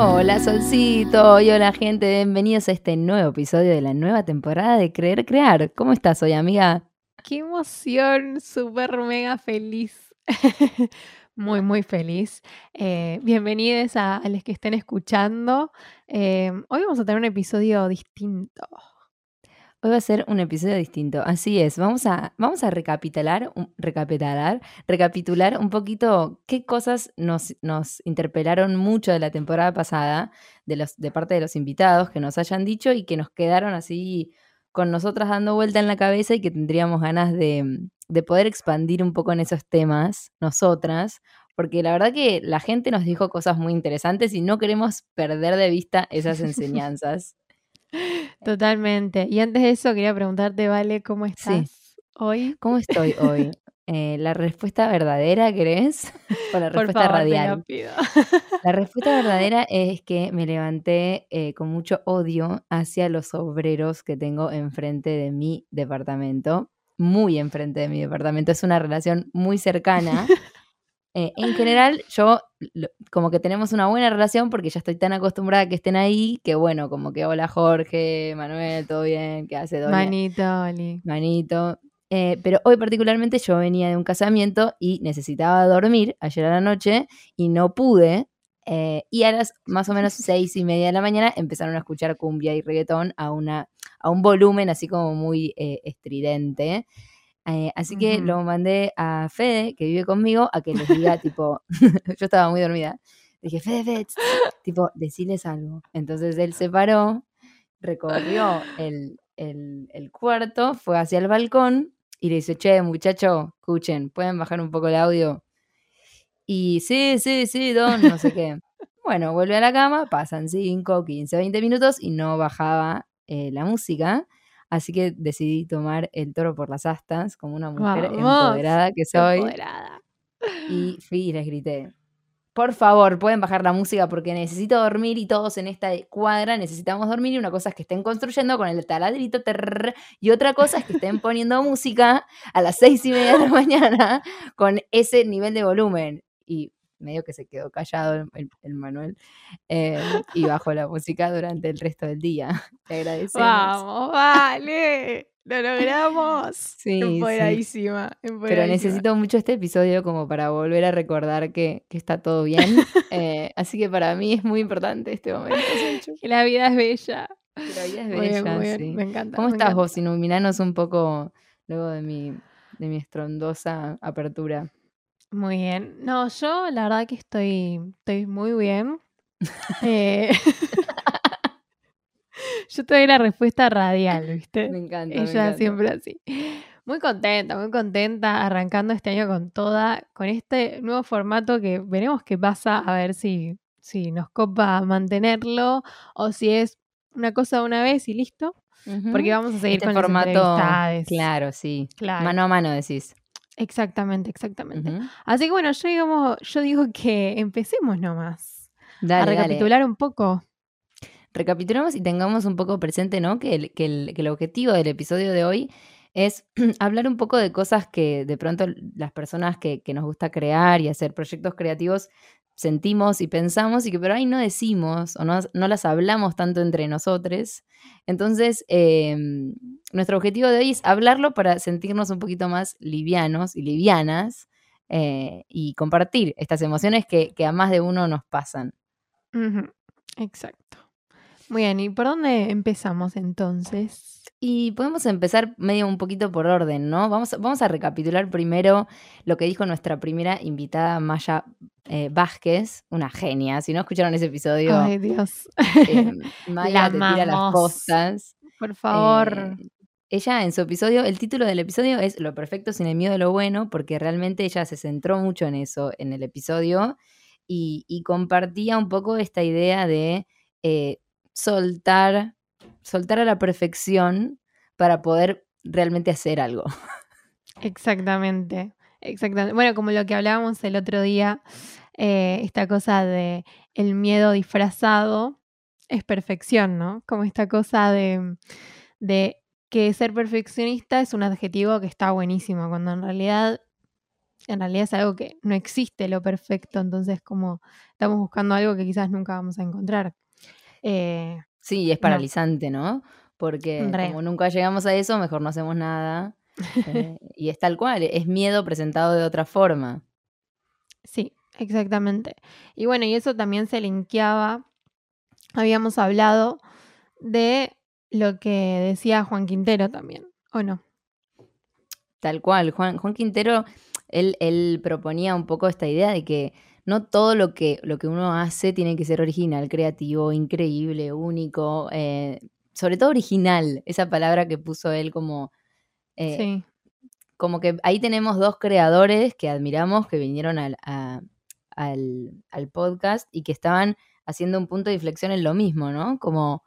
Hola Solcito hola gente, bienvenidos a este nuevo episodio de la nueva temporada de Creer Crear. ¿Cómo estás hoy amiga? Qué emoción, súper mega feliz. muy, muy feliz. Eh, bienvenidos a, los que estén escuchando. Eh, hoy vamos a tener un episodio distinto. Hoy va a ser un episodio distinto. Así es, vamos a, vamos a recapitular, recapitular, recapitular un poquito qué cosas nos, nos interpelaron mucho de la temporada pasada, de, los, de parte de los invitados que nos hayan dicho y que nos quedaron así con nosotras dando vuelta en la cabeza y que tendríamos ganas de, de poder expandir un poco en esos temas, nosotras, porque la verdad que la gente nos dijo cosas muy interesantes y no queremos perder de vista esas enseñanzas. Totalmente. Y antes de eso, quería preguntarte, Vale, ¿cómo estás hoy? ¿Cómo estoy hoy? Eh, ¿La respuesta verdadera crees? ¿O la respuesta radial? La respuesta verdadera es que me levanté eh, con mucho odio hacia los obreros que tengo enfrente de mi departamento. Muy enfrente de mi departamento. Es una relación muy cercana. Eh, en general, yo como que tenemos una buena relación porque ya estoy tan acostumbrada a que estén ahí que bueno, como que hola Jorge, Manuel, todo bien, ¿qué hace? Doña? Manito, Oli. Manito. Eh, pero hoy particularmente yo venía de un casamiento y necesitaba dormir ayer a la noche y no pude. Eh, y a las más o menos seis y media de la mañana empezaron a escuchar cumbia y reggaetón a, una, a un volumen así como muy estridente. Eh, así que lo mandé a Fede, que vive conmigo, a que les diga, tipo, yo estaba muy dormida. Dije, Fede, Fede, tipo, deciles algo. Entonces él se paró, recorrió el, el, cuarto, fue hacia el balcón y le dice, che, muchacho, escuchen, ¿pueden bajar un poco el audio? Y sí, sí, sí, don, no sé qué. Bueno, vuelve a la cama, pasan 5, 15, 20 minutos y no bajaba eh, la música. Así que decidí tomar el toro por las astas como una mujer empoderada que soy. Empoderada. Y fui y les grité, por favor, pueden bajar la música porque necesito dormir y todos en esta cuadra necesitamos dormir y una cosa es que estén construyendo con el taladrito y otra cosa es que estén poniendo música a las seis y media de la mañana con ese nivel de volumen. Y medio que se quedó callado el, Manuel eh, y bajó la música durante el resto del día. Te agradecemos. Vamos, vale. Lo logramos. Sí, empoderadísima, Pero necesito mucho este episodio como para volver a recordar que, está todo bien. Eh, así que para mí es muy importante este momento. que la vida es bella. Que la vida es bella, sí. Me encanta. ¿Cómo estás vos? Iluminanos un poco luego de mi, de mi estrondosa apertura. Muy bien. No, yo la verdad que estoy, estoy muy bien. Eh, yo te doy la respuesta radial, ¿viste? Me encanta. Ella siempre así. Muy contenta, muy contenta, arrancando este año con toda, con este nuevo formato que veremos qué pasa, a ver si, si nos copa mantenerlo o si es una cosa de una vez y listo. Porque vamos a seguir este con formato. Claro, sí. Claro. Mano a mano decís. Exactamente, exactamente. Así que bueno, yo, digamos, yo digo que empecemos nomás a recapitular un poco. Recapitulemos y tengamos un poco presente, ¿no? Que el, que el, que el objetivo del episodio de hoy es hablar un poco de cosas que de pronto las personas que, que, nos gusta crear y hacer proyectos creativos sentimos y pensamos y que pero ahí no decimos o no, no las hablamos tanto entre nosotros. Entonces, em, nuestro objetivo de hoy es hablarlo para sentirnos un poquito más livianos y livianas eh, y compartir estas emociones que, a más de uno nos pasan. Exacto. Muy bien, ¿y por dónde empezamos entonces? Y podemos empezar medio un poquito por orden, ¿no? Vamos, vamos a recapitular primero lo que dijo nuestra primera invitada, Maya eh, Vázquez, una genia. Si no escucharon ese episodio, Ay, Dios. Eh, Maya te tira las cosas. Por favor. Eh, ella en su episodio, el título del episodio es Lo perfecto sin el miedo de lo bueno, porque realmente ella se centró mucho en eso en el episodio y, compartía un poco esta idea de soltar soltar a la perfección para poder realmente hacer algo. Exactamente, exactamente. Bueno, como lo que hablábamos el otro día, eh, esta cosa de el miedo disfrazado es perfección, ¿no? Como esta cosa de que ser perfeccionista es un adjetivo que está buenísimo, cuando en realidad en realidad es algo que no existe lo perfecto, entonces como estamos buscando algo que quizás nunca vamos a encontrar. Eh, sí, es paralizante, ¿no? Porque como nunca llegamos a eso, mejor no hacemos nada. Eh, y es tal cual, es miedo presentado de otra forma. Sí, exactamente. Y bueno, y eso también se linkeaba, habíamos hablado de lo que decía Juan Quintero también, ¿o no? Tal cual, Juan, Juan Quintero, él, él, proponía un poco esta idea de que no todo lo que, lo que uno hace tiene que ser original, creativo, increíble, único, eh, sobre todo original, esa palabra que puso él como... Eh, sí. Como que ahí tenemos dos creadores que admiramos, que vinieron al, al podcast y que estaban haciendo un punto de inflexión en lo mismo, ¿no? Como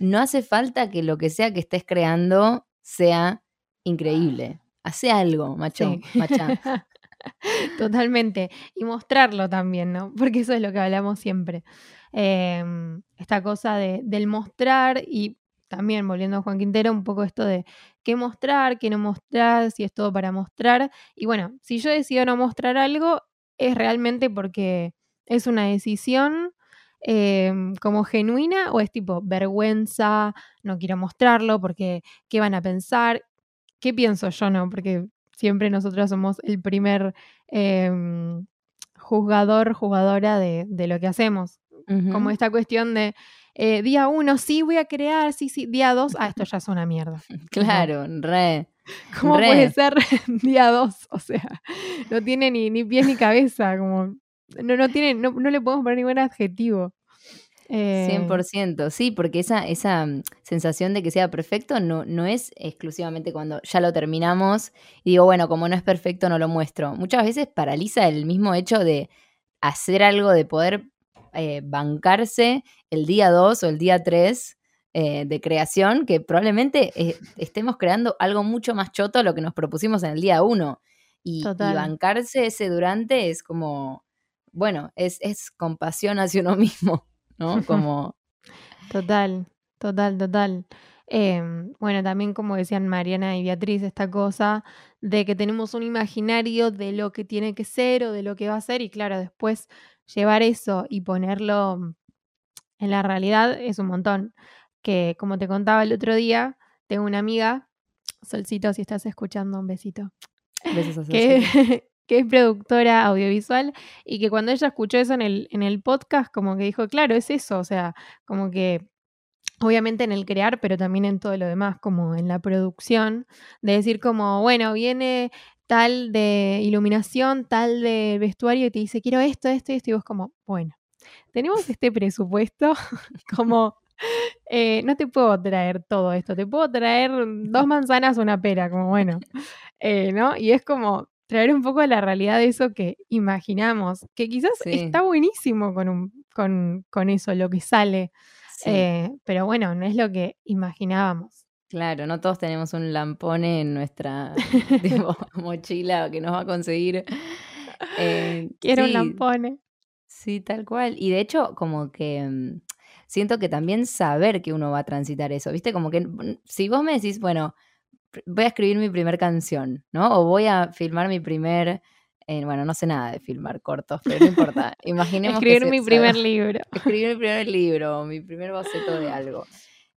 no hace falta que lo que sea que estés creando sea increíble. Hace algo, macho, macha. Totalmente. Y mostrarlo también, ¿no? Porque eso es lo que hablamos siempre. Em, esta cosa de, del mostrar y también volviendo a Juan Quintero, un poco esto de qué mostrar, qué no mostrar, si es todo para mostrar. Y bueno, si yo decido no mostrar algo, es realmente porque es una decisión Em, como genuina o es tipo vergüenza, no quiero mostrarlo porque qué van a pensar, qué pienso yo, no, porque siempre nosotros somos el primer em, juzgador, jugadora de, lo que hacemos. Como esta cuestión de eh, día uno, sí voy a crear, sí, sí, día dos, ah, esto ya es una mierda. Claro, re. ¿Cómo puede ser día dos? O sea, no tiene ni, ni pies ni cabeza, como no, no, tiene, no, no le podemos poner ningún adjetivo. 100%, eh, sí, porque esa, esa mm, sensación de que sea perfecto no, no es exclusivamente cuando ya lo terminamos y digo, bueno, como no es perfecto no lo muestro. Muchas veces paraliza el mismo hecho de hacer algo, de poder eh, bancarse el día 2 o el día 3 eh, de creación, que probablemente estemos creando algo mucho más choto a lo que nos propusimos en el día 1. Y, y, bancarse ese durante es como bueno, es, es compasión hacia uno mismo, ¿no? Como... Total, total, total. Em, bueno, también como decían Mariana y Beatriz, esta cosa de que tenemos un imaginario de lo que tiene que ser o de lo que va a ser y claro, después llevar eso y ponerlo en la realidad es un montón. Que como te contaba el otro día, tengo una amiga, Solcito, si estás escuchando, un besito. Besos a que, que es productora audiovisual y que cuando ella escuchó eso en el, en el podcast, como que dijo, claro, es eso, o sea, como que obviamente en el crear, pero también en todo lo demás, como en la producción, de decir como, bueno, viene tal de iluminación, tal de vestuario y te dice, quiero esto, esto y esto, y vos como, bueno, tenemos este presupuesto, como... Eh, no te puedo traer todo esto, te puedo traer dos manzanas, una pera, como bueno, eh, ¿no? Y es como, traer un poco de la realidad de eso que imaginamos, que quizás está buenísimo con, un, con, con, eso, lo que sale, eh, pero bueno, no es lo que imaginábamos. Claro, no todos tenemos un lampone en nuestra mochila que nos va a conseguir. Eh, Quiero un lampone. Sí, tal cual. Y de hecho, como que mm, siento que también saber que uno va a transitar eso, ¿viste? Como que mm, si vos me decís, bueno, voy a escribir mi primer canción, ¿no? O voy a filmar mi primer, eh, bueno, no sé nada de filmar cortos, pero no importa. Imaginemos escribir mi primer libro. Escribir mi primer libro, mi primer boceto de algo.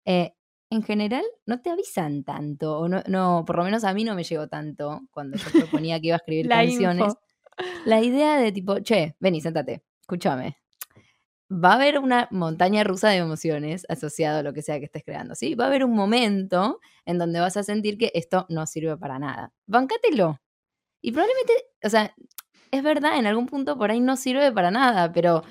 Eh, en general no te avisan tanto, o no, no, por lo menos a mí no me llegó tanto cuando yo proponía que iba a escribir canciones. La idea de tipo, che, vení, sentate, escúchame, va a haber una montaña rusa de emociones asociado a lo que sea que estés creando, ¿sí? Va a haber un momento en donde vas a sentir que esto no sirve para nada. Bancátelo. Y probablemente, o sea, es verdad, en algún punto por ahí no sirve para nada, pero,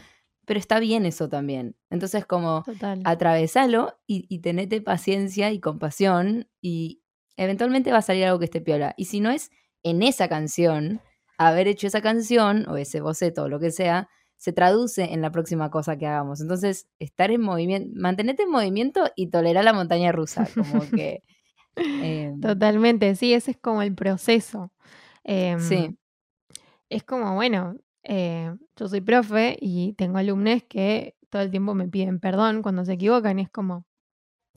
pero está bien eso también. Entonces, como atravesalo y, y tenete paciencia y compasión y eventualmente va a salir algo que esté piola. Y si no es en esa canción, haber hecho esa canción o ese boceto o lo que sea, se traduce en la próxima cosa que hagamos. Entonces, estar en movimiento, mantenerte en movimiento y tolerar la montaña rusa, como que... Em, Totalmente, sí, ese es como el proceso. sí. Em, es como, bueno, eh, yo soy profe y tengo alumnos que todo el tiempo me piden perdón cuando se equivocan y es como,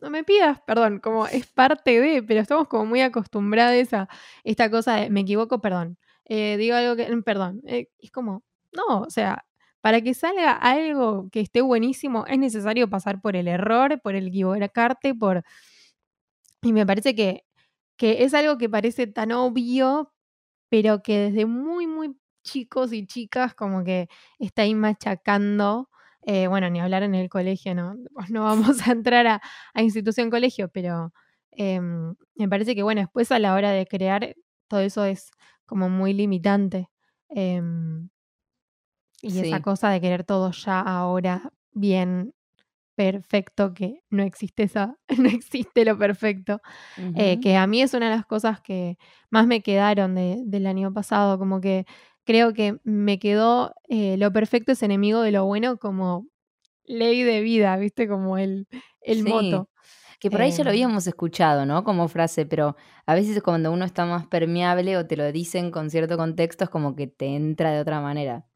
no me pidas perdón, como es parte de, pero estamos como muy acostumbrados a esta cosa de me equivoco, perdón. eh, digo algo que, perdón, eh, es como, no, o sea, para que salga algo que esté buenísimo es necesario pasar por el error, por el equivocarte, por... Y me parece que, que es algo que parece tan obvio, pero que desde muy, muy chicos y chicas como que está ahí machacando. eh, bueno, ni hablar en el colegio, no, no vamos a entrar a, institución colegio, pero em, me parece que, bueno, después a la hora de crear, todo eso es como muy limitante. em, y esa cosa de querer todo ya ahora bien perfecto, que no existe esa, no existe lo perfecto. Eh, que a mí es una de las cosas que más me quedaron de- del año pasado, como que creo que me quedó eh, lo perfecto es enemigo de lo bueno como ley de vida, ¿viste? Como el, el Sí. moto. Que por ahí ya lo Em, habíamos escuchado, ¿no? Como frase, pero a veces cuando uno está más permeable o te lo dicen con cierto contexto, es como que te entra de otra manera.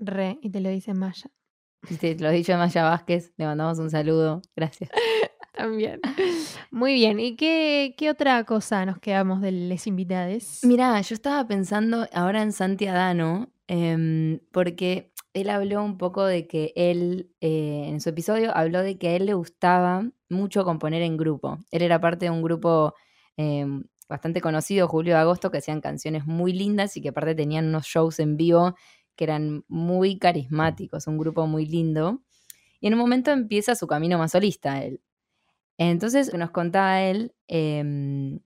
Re, y te lo dice Maya. Y te lo dicho Maya Vázquez, le mandamos un saludo. Gracias. También. Muy bien. ¿Y qué, qué otra cosa nos quedamos de les invitades? Mirá, yo estaba pensando ahora en Santi Adano, em, porque él habló un poco de que él, eh, en su episodio, habló de que a él le gustaba mucho componer en grupo. Él era parte de un grupo em, bastante conocido, Julio de Agosto, que hacían canciones muy lindas y que aparte tenían unos shows en vivo que eran muy carismáticos, un grupo muy lindo. Y en un momento empieza su camino más solista él. Entonces, lo que nos contaba él em,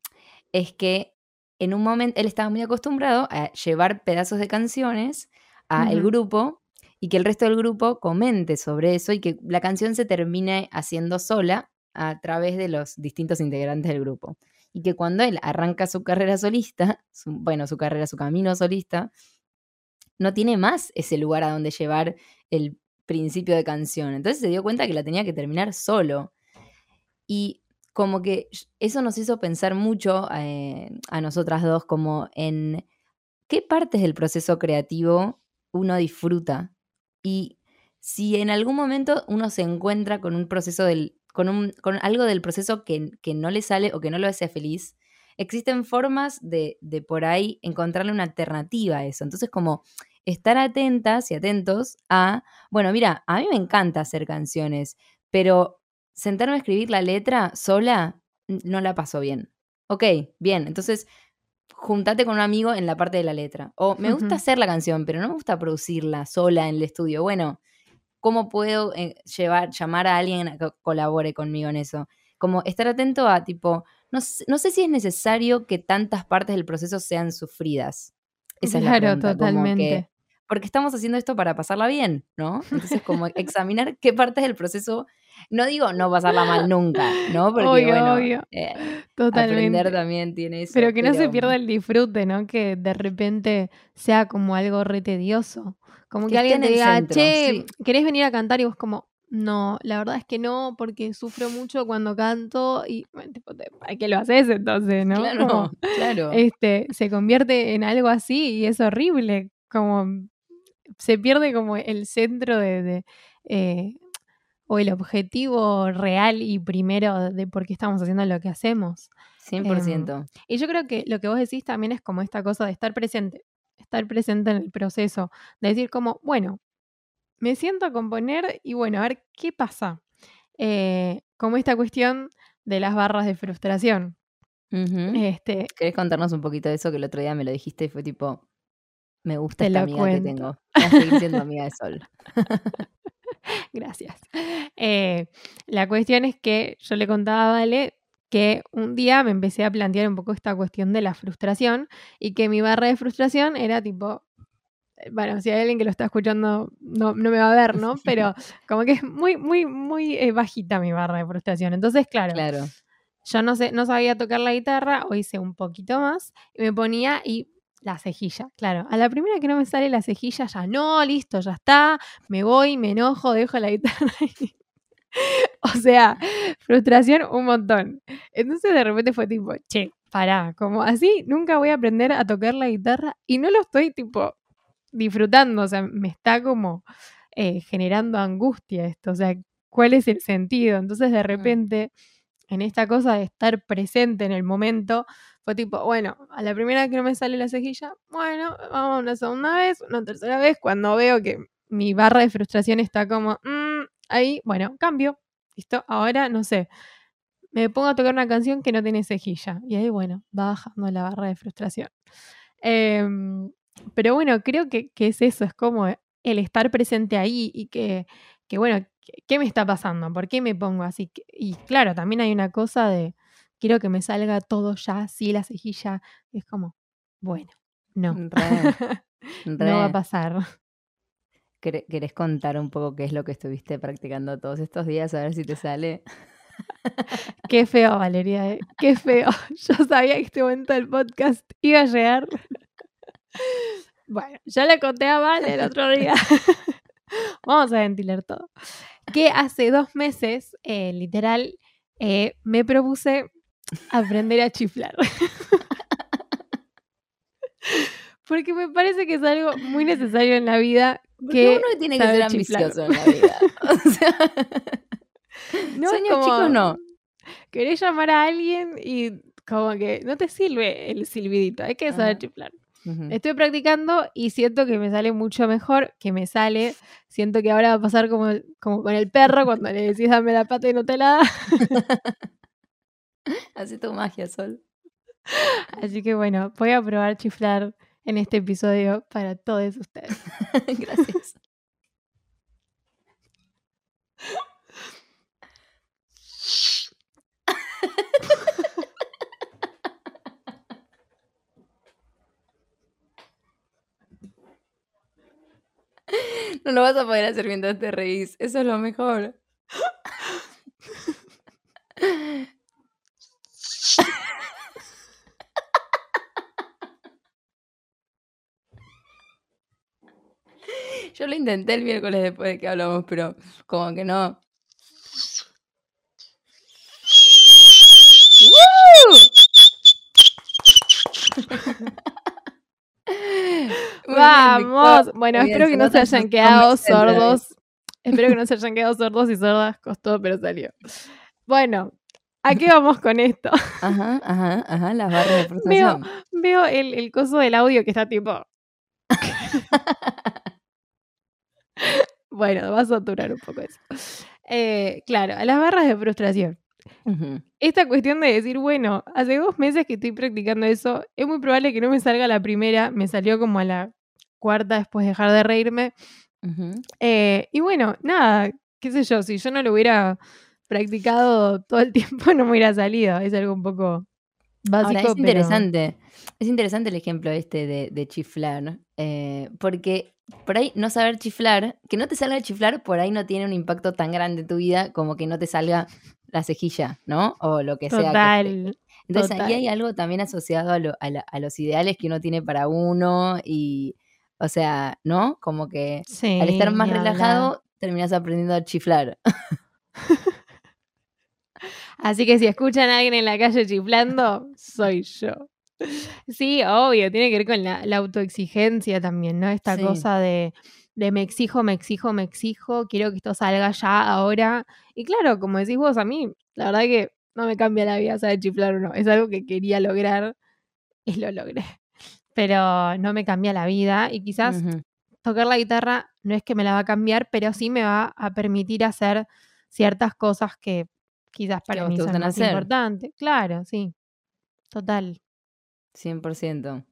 es que en un momento él estaba muy acostumbrado a llevar pedazos de canciones al Ujú. grupo y que el resto del grupo comente sobre eso y que la canción se termine haciendo sola a través de los distintos integrantes del grupo. Y que cuando él arranca su carrera solista, su- bueno, su carrera, su camino solista, no tiene más ese lugar a donde llevar el principio de canción. Entonces se dio cuenta que la tenía que terminar solo. Y como que eso nos hizo pensar mucho eh, a nosotras dos como en qué partes del proceso creativo uno disfruta y si en algún momento uno se encuentra con un proceso del, con, un, con algo del proceso que, que no le sale o que no lo hace feliz, existen formas de, de por ahí encontrarle una alternativa a eso. Entonces como estar atentas y atentos a, bueno, mira, a mí me encanta hacer canciones, pero sentarme a escribir la letra sola no la paso bien. Ok, bien, entonces juntate con un amigo en la parte de la letra. O me gusta hacer la canción, pero no me gusta producirla sola en el estudio. Bueno, ¿cómo puedo eh, llevar, llamar a alguien a que colabore conmigo en eso? Como estar atento a tipo, no, sé- no sé si es necesario que tantas partes del proceso sean sufridas. Esa es la Claro, pregunta, como que, totalmente. porque estamos haciendo esto para pasarla bien, ¿no? Entonces, como examinar qué partes del proceso, no digo no pasarla mal nunca, ¿no? Porque Obvio, bueno, obvio. eh, aprender Totalmente. también tiene eso, Pero que no se pierda el disfrute, ¿no? Que de repente sea como algo re tedioso. Como que alguien en te diga, centro, che, sí. ¿querés venir a cantar? Y vos como, no, la verdad es que no, porque sufro mucho cuando canto y, bueno, ¿para qué lo haces entonces, no? Claro, claro. este, se convierte en algo así y es horrible, como se pierde como el centro de, de, eh, o el objetivo real y primero de por qué estamos haciendo lo que hacemos. Em, 100%. y yo creo que lo que vos decís también es como esta cosa de estar presente, estar presente en el proceso, de decir como, bueno, me siento a componer y bueno, a ver qué pasa. Eh, como esta cuestión de las barras de frustración. Este, ¿Querés contarnos un poquito de eso que el otro día me lo dijiste y fue tipo, me gusta esta amiga que tengo. Voy a seguir siendo amiga de Sol. Gracias. Eh, la cuestión es que yo le contaba a Vale que un día me empecé a plantear un poco esta cuestión de la frustración y que mi barra de frustración era tipo, bueno, si hay alguien que lo está escuchando no, no me va a ver, ¿no? Pero como que es muy, muy, muy eh, bajita mi barra de frustración. Entonces, claro, Claro. yo no sé, no sabía tocar la guitarra, o hice un poquito más, y me ponía y la cejilla, claro. A la primera que no me sale la cejilla, ya no, listo, ya está, me voy, me enojo, dejo la guitarra ahí. O sea, frustración un montón. Entonces de repente fue tipo, che, pará, como así nunca voy a aprender a tocar la guitarra y no lo estoy tipo disfrutando, o sea, me está como eh, generando angustia esto, o sea, ¿cuál es el sentido? Entonces de repente en esta cosa de estar presente en el momento, fue tipo, bueno, a la primera que no me sale la cejilla, bueno, vamos una segunda vez, una tercera vez, cuando veo que mi barra de frustración está como, mm, ahí, bueno, cambio, listo, ahora no sé, me pongo a tocar una canción que no tiene cejilla, y ahí, bueno, va bajando la barra de frustración. Em, pero bueno, creo que, es eso, es como el estar presente ahí y que, que bueno, ¿qué me está pasando? ¿Por qué me pongo así? Y claro, también hay una cosa de quiero que me salga todo ya así, la cejilla. es como, bueno, no. no va a pasar. ¿Querés contar un poco qué es lo que estuviste practicando todos estos días? A ver si te sale. Qué feo, Valeria, ¿eh? qué feo. Yo sabía que este momento del podcast iba a llegar. Bueno, ya le conté a Vale el otro día. Vamos a ventilar todo. Que hace dos meses, eh, literal, eh, me propuse aprender a chiflar. Porque me parece que es algo muy necesario en la vida. que uno tiene que ser ambicioso en la vida. O sea, no Sueños chicos no. Querés llamar a alguien y como que no te sirve el silbidito, hay que saber chiflar. Estoy practicando y siento que me sale mucho mejor, que me sale. Siento que ahora va a pasar como, como con el perro cuando le decís dame la pata y no te la da. Hace tu magia, Sol. Así que bueno, voy a probar chiflar en este episodio para todos ustedes. Gracias. No lo vas a poder hacer mientras te reís. Eso es lo mejor. Yo lo intenté el miércoles después de que hablamos, pero como que no. Vamos. Bueno, espero que no se hayan quedado sordos. Espero que no se hayan quedado sordos y sordas. Costó, pero salió. Bueno, ¿a qué vamos con esto? Ajá, ajá, ajá, las barras de frustración. Veo, el, el coso del audio que está tipo. bueno, va a saturar un poco eso. Eh, claro, las barras de frustración. Esta cuestión de decir, bueno, hace dos meses que estoy practicando eso, es muy probable que no me salga la primera, me salió como a la cuarta después de dejar de reírme. Eh, y bueno, nada, qué sé yo, si yo no lo hubiera practicado todo el tiempo no me hubiera salido, es algo un poco básico. es interesante, es interesante el ejemplo este de, chiflar, eh, porque por ahí no saber chiflar, que no te salga chiflar, por ahí no tiene un impacto tan grande en tu vida como que no te salga la cejilla, ¿no? O lo que sea. Total. Entonces ahí hay algo también asociado a, los ideales que uno tiene para uno y, o sea, ¿no? Como que al estar más relajado terminas aprendiendo a chiflar. Así que si escuchan a alguien en la calle chiflando, soy yo. Sí, obvio, tiene que ver con la, autoexigencia también, ¿no? Esta cosa de, de me exijo, me exijo, me exijo, quiero que esto salga ya, ahora. Y claro, como decís vos, a mí, la verdad que no me cambia la vida saber chiflar o no. Es algo que quería lograr y lo logré. Pero no me cambia la vida y quizás tocar la guitarra no es que me la va a cambiar, pero sí me va a permitir hacer ciertas cosas que quizás para mí son más importantes. Claro, sí. Total. 100%.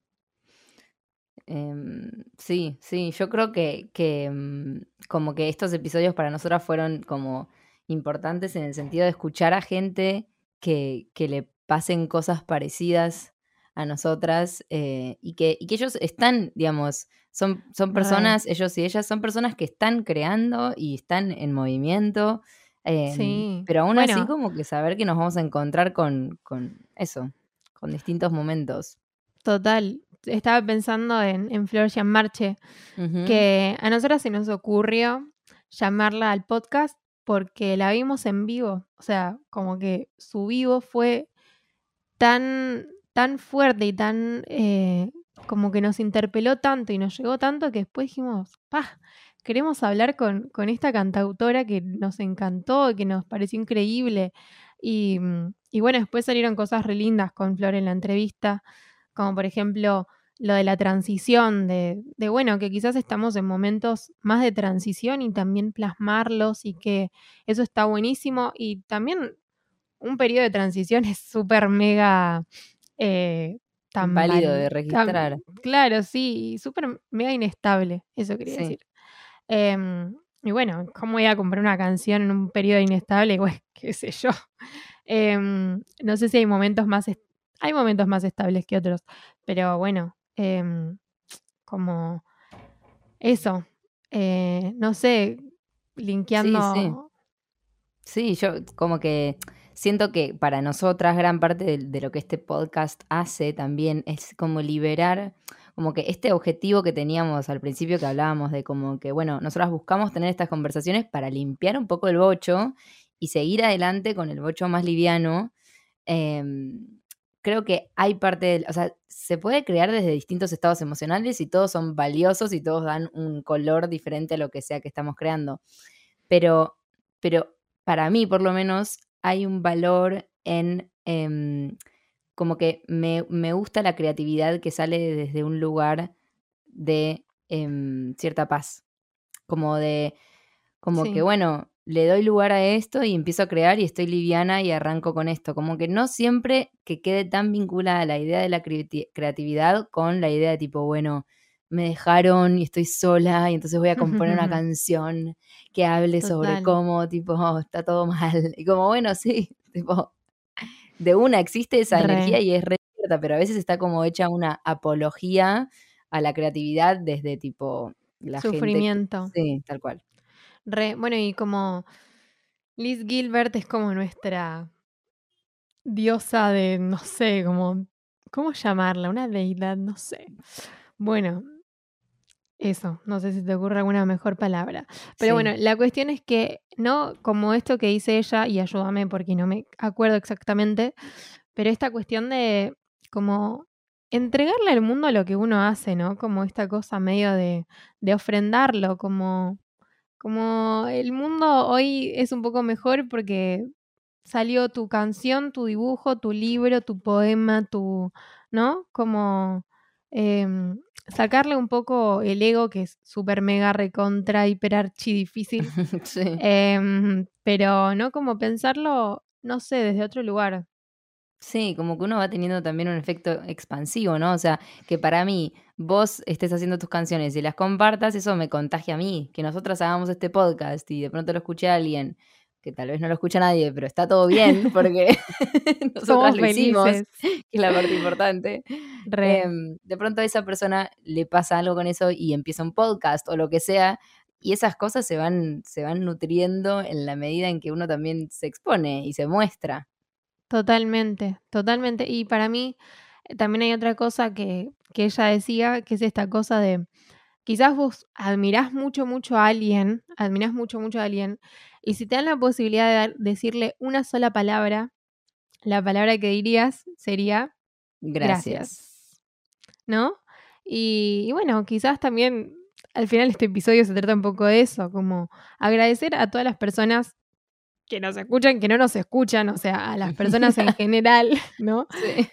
Em, sí, sí, yo creo que, que mm, como que estos episodios para nosotras fueron como importantes en el sentido de escuchar a gente que, que le pasen cosas parecidas a nosotras eh, y, que, y que ellos están, digamos, son, son personas, ellos y ellas son personas que están creando y están en movimiento. Em, sí. Pero aún así como que saber que nos vamos a encontrar con, con eso, con distintos momentos. Total, estaba pensando en, en Flor Marche, que a nosotras se nos ocurrió llamarla al podcast porque la vimos en vivo. O sea, como que su vivo fue tan, tan fuerte y tan eh, como que nos interpeló tanto y nos llegó tanto que después dijimos, pa, queremos hablar con, con esta cantautora que nos encantó, que nos pareció increíble. Y, y bueno, después salieron cosas re lindas con Flor en la entrevista, como por ejemplo lo de la transición, de, de, bueno, que quizás estamos en momentos más de transición y también plasmarlos y que eso está buenísimo. Y también un periodo de transición es súper mega... Eh, tan válido de registrar. claro, sí, súper mega inestable, eso quería decir. Em, y bueno, ¿cómo voy a comprar una canción en un periodo inestable? Pues, qué sé yo. Em, no sé si hay momentos más, hay momentos más estables que otros, pero bueno, em, como eso, eh, no sé, linkeando... Sí, sí. sí, yo como que siento que para nosotras gran parte de, lo que este podcast hace también es como liberar, como que este objetivo que teníamos al principio que hablábamos de como que, bueno, nosotras buscamos tener estas conversaciones para limpiar un poco el bocho y seguir adelante con el bocho más liviano. Em, creo que hay parte, de, o sea, se puede crear desde distintos estados emocionales y todos son valiosos y todos dan un color diferente a lo que sea que estamos creando. Pero, pero para mí, por lo menos, hay un valor en em, como que me, gusta la creatividad que sale desde un lugar de em, cierta paz. Como de, como que bueno, le doy lugar a esto y empiezo a crear y estoy liviana y arranco con esto. Como que no siempre que quede tan vinculada la idea de la creatividad con la idea de tipo, bueno, me dejaron y estoy sola y entonces voy a componer una canción que hable sobre cómo, tipo, está todo mal. Y como, bueno, sí, tipo, de una existe esa energía y es re cierta, pero a veces está como hecha una apología a la creatividad desde tipo la Sufrimiento. sí, tal cual. Re, bueno, y como Liz Gilbert es como nuestra diosa de, no sé, como, ¿cómo llamarla? Una deidad, no sé. Bueno, eso, no sé si te ocurre alguna mejor palabra. Pero bueno, la cuestión es que, no como esto que dice ella, y ayúdame porque no me acuerdo exactamente, pero esta cuestión de como entregarle al mundo lo que uno hace, ¿no? Como esta cosa medio de, de ofrendarlo, como, como el mundo hoy es un poco mejor porque salió tu canción, tu dibujo, tu libro, tu poema, tu, ¿no? Como Em, sacarle un poco el ego, que es súper mega recontra, hiper archi difícil. Em, pero no como pensarlo, no sé, desde otro lugar. Sí, como que uno va teniendo también un efecto expansivo, ¿no? O sea, que para mí vos estés haciendo tus canciones y las compartas, eso me contagia a mí. Que nosotras hagamos este podcast y de pronto lo escuche a alguien que tal vez no lo escucha nadie, pero está todo bien porque nosotros lo hicimos, que es la parte importante. Em, de pronto a esa persona le pasa algo con eso y empieza un podcast o lo que sea, y esas cosas se van, se van nutriendo en la medida en que uno también se expone y se muestra. Totalmente, totalmente. Y para mí eh, también hay otra cosa que, que ella decía, que es esta cosa de, quizás vos admirás mucho, mucho a alguien, admirás mucho, mucho a alguien, y si te dan la posibilidad de decirle una sola palabra, la palabra que dirías sería gracias. ¿No? Y, bueno, quizás también al final este episodio se trata un poco de eso, como agradecer a todas las personas que nos escuchan, que no nos escuchan, o sea, a las personas en general, ¿no?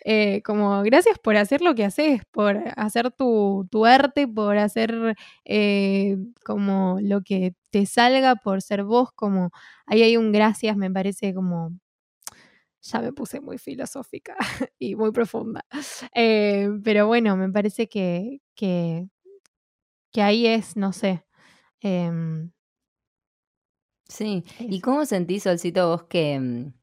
Eh, como gracias por hacer lo que haces, por hacer tu, arte, por hacer eh, como lo que te salga, por ser vos, como ahí hay un gracias, me parece como ya me puse muy filosófica y muy profunda. Eh, pero bueno, me parece que, que, que ahí es, no sé, em, Sí, ¿y cómo sentís, Solcito, vos que, mm,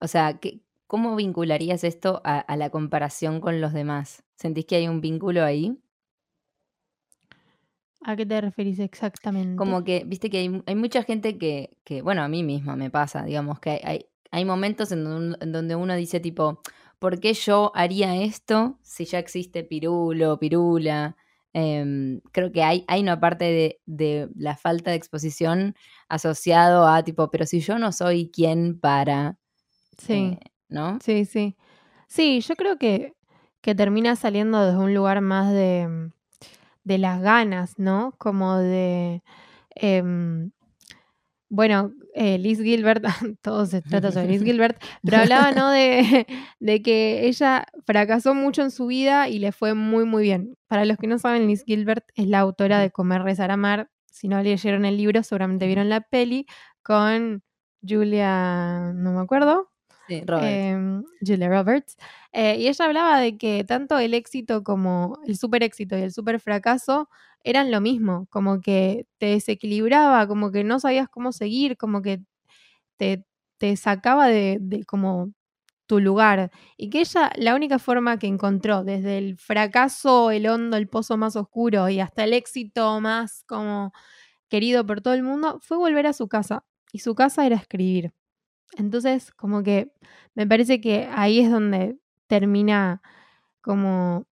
o sea, que, cómo vincularías esto a, la comparación con los demás? ¿Sentís que hay un vínculo ahí? ¿A qué te referís exactamente? Como que, viste que hay, mucha gente que, que, bueno, a mí misma me pasa, digamos, que hay, hay momentos en, donde uno dice tipo, ¿por qué yo haría esto si ya existe pirulo, pirula? Em, creo que hay, hay una parte de, la falta de exposición asociado a tipo, pero si yo no soy quien para. Sí. Eh, ¿No? Sí, sí. Sí, yo creo que, que termina saliendo desde un lugar más de, de las ganas, ¿no? Como de. Em, bueno, eh, Liz Gilbert, todo se trata sobre Liz Gilbert, pero hablaba, ¿no? De, de, que ella fracasó mucho en su vida y le fue muy, muy bien. Para los que no saben, Liz Gilbert es la autora de Comer, Rezar, Amar. Si no leyeron el libro, seguramente vieron la peli con Julia, no me acuerdo. Sí, em, Julia Roberts. Eh, y ella hablaba de que tanto el éxito como el super éxito y el super fracaso eran lo mismo, como que te desequilibraba, como que no sabías cómo seguir, como que te, te sacaba de, de como tu lugar. Y que ella, la única forma que encontró, desde el fracaso, el hondo, el pozo más oscuro y hasta el éxito más como querido por todo el mundo, fue volver a su casa. Y su casa era escribir. Entonces, como que me parece que ahí es donde termina como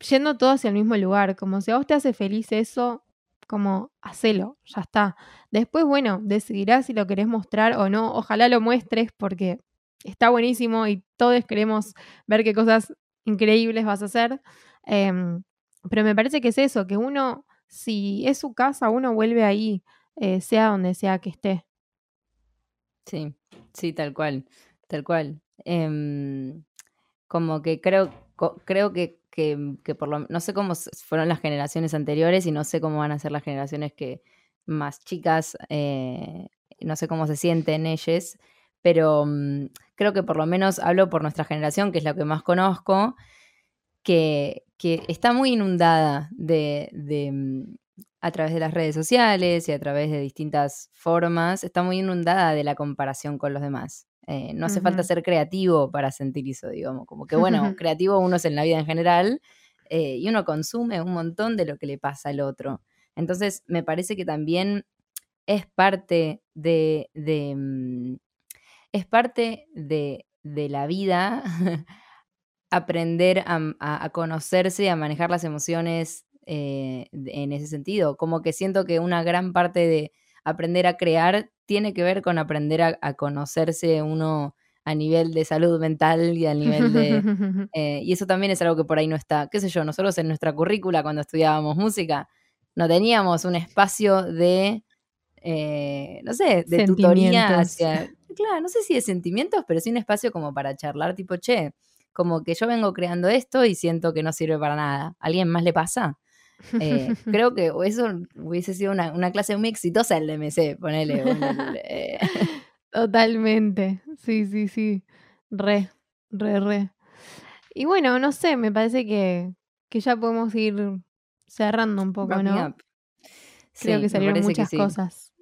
yendo todo hacia el mismo lugar, como si a vos te hace feliz eso, como hacelo, ya está. Después, bueno, decidirás si lo querés mostrar o no, ojalá lo muestres porque está buenísimo y todos queremos ver qué cosas increíbles vas a hacer. Em, pero me parece que es eso, que uno, si es su casa, uno vuelve ahí, eh, sea donde sea que esté. Sí, sí, tal cual, tal cual. Em, como que creo, creo que, que, por lo no sé cómo fueron las generaciones anteriores y no sé cómo van a ser las generaciones que más chicas, eh, no sé cómo se sienten ellas, pero mm, creo que por lo menos hablo por nuestra generación, que es la que más conozco, que, que está muy inundada de, de, mm, a través de las redes sociales y a través de distintas formas, está muy inundada de la comparación con los demás. Eh, no hace falta ser creativo para sentir eso, digamos. Como que, bueno, creativo uno es en la vida en general eh, y uno consume un montón de lo que le pasa al otro. Entonces, me parece que también es parte de. Mm, es parte de, la vida aprender a, conocerse y a manejar las emociones eh, en ese sentido. Como que siento que una gran parte de aprender a crear tiene que ver con aprender a, conocerse uno a nivel de salud mental y a nivel de... Eh, y eso también es algo que por ahí no está. ¿Qué sé yo? Nosotros en nuestra currícula cuando estudiábamos música no teníamos un espacio de... Eh, no sé, de tutoría hacia... Claro, no sé si de sentimientos, pero sí un espacio como para charlar, tipo, che, como que yo vengo creando esto y siento que no sirve para nada. ¿A alguien más le pasa? Eh, creo que eso hubiese sido una, clase muy exitosa el DMC, ponele. Eh. Totalmente, sí, sí, sí, re, re, re. Y bueno, no sé, me parece que, ya podemos ir cerrando un poco, ¿no? Creo que salieron muchas cosas.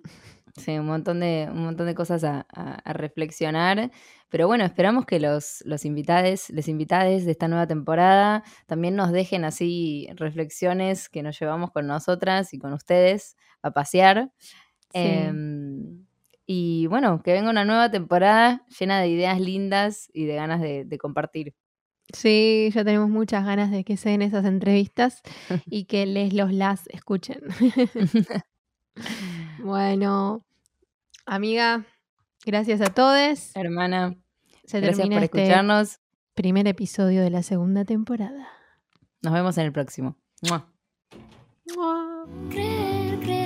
Sí, un montón de, un montón de cosas a, reflexionar. Pero bueno, esperamos que los, los invitados, les invitades de esta nueva temporada también nos dejen así reflexiones que nos llevamos con nosotras y con ustedes a pasear. Em, y bueno, que venga una nueva temporada llena de ideas lindas y de ganas de, de compartir. Sí, ya tenemos muchas ganas de que se den esas entrevistas y que les los las escuchen. bueno, amiga, gracias a todos. Hermana, gracias por este escucharnos. primer episodio de la segunda temporada. Nos vemos en el próximo. Creer, creer.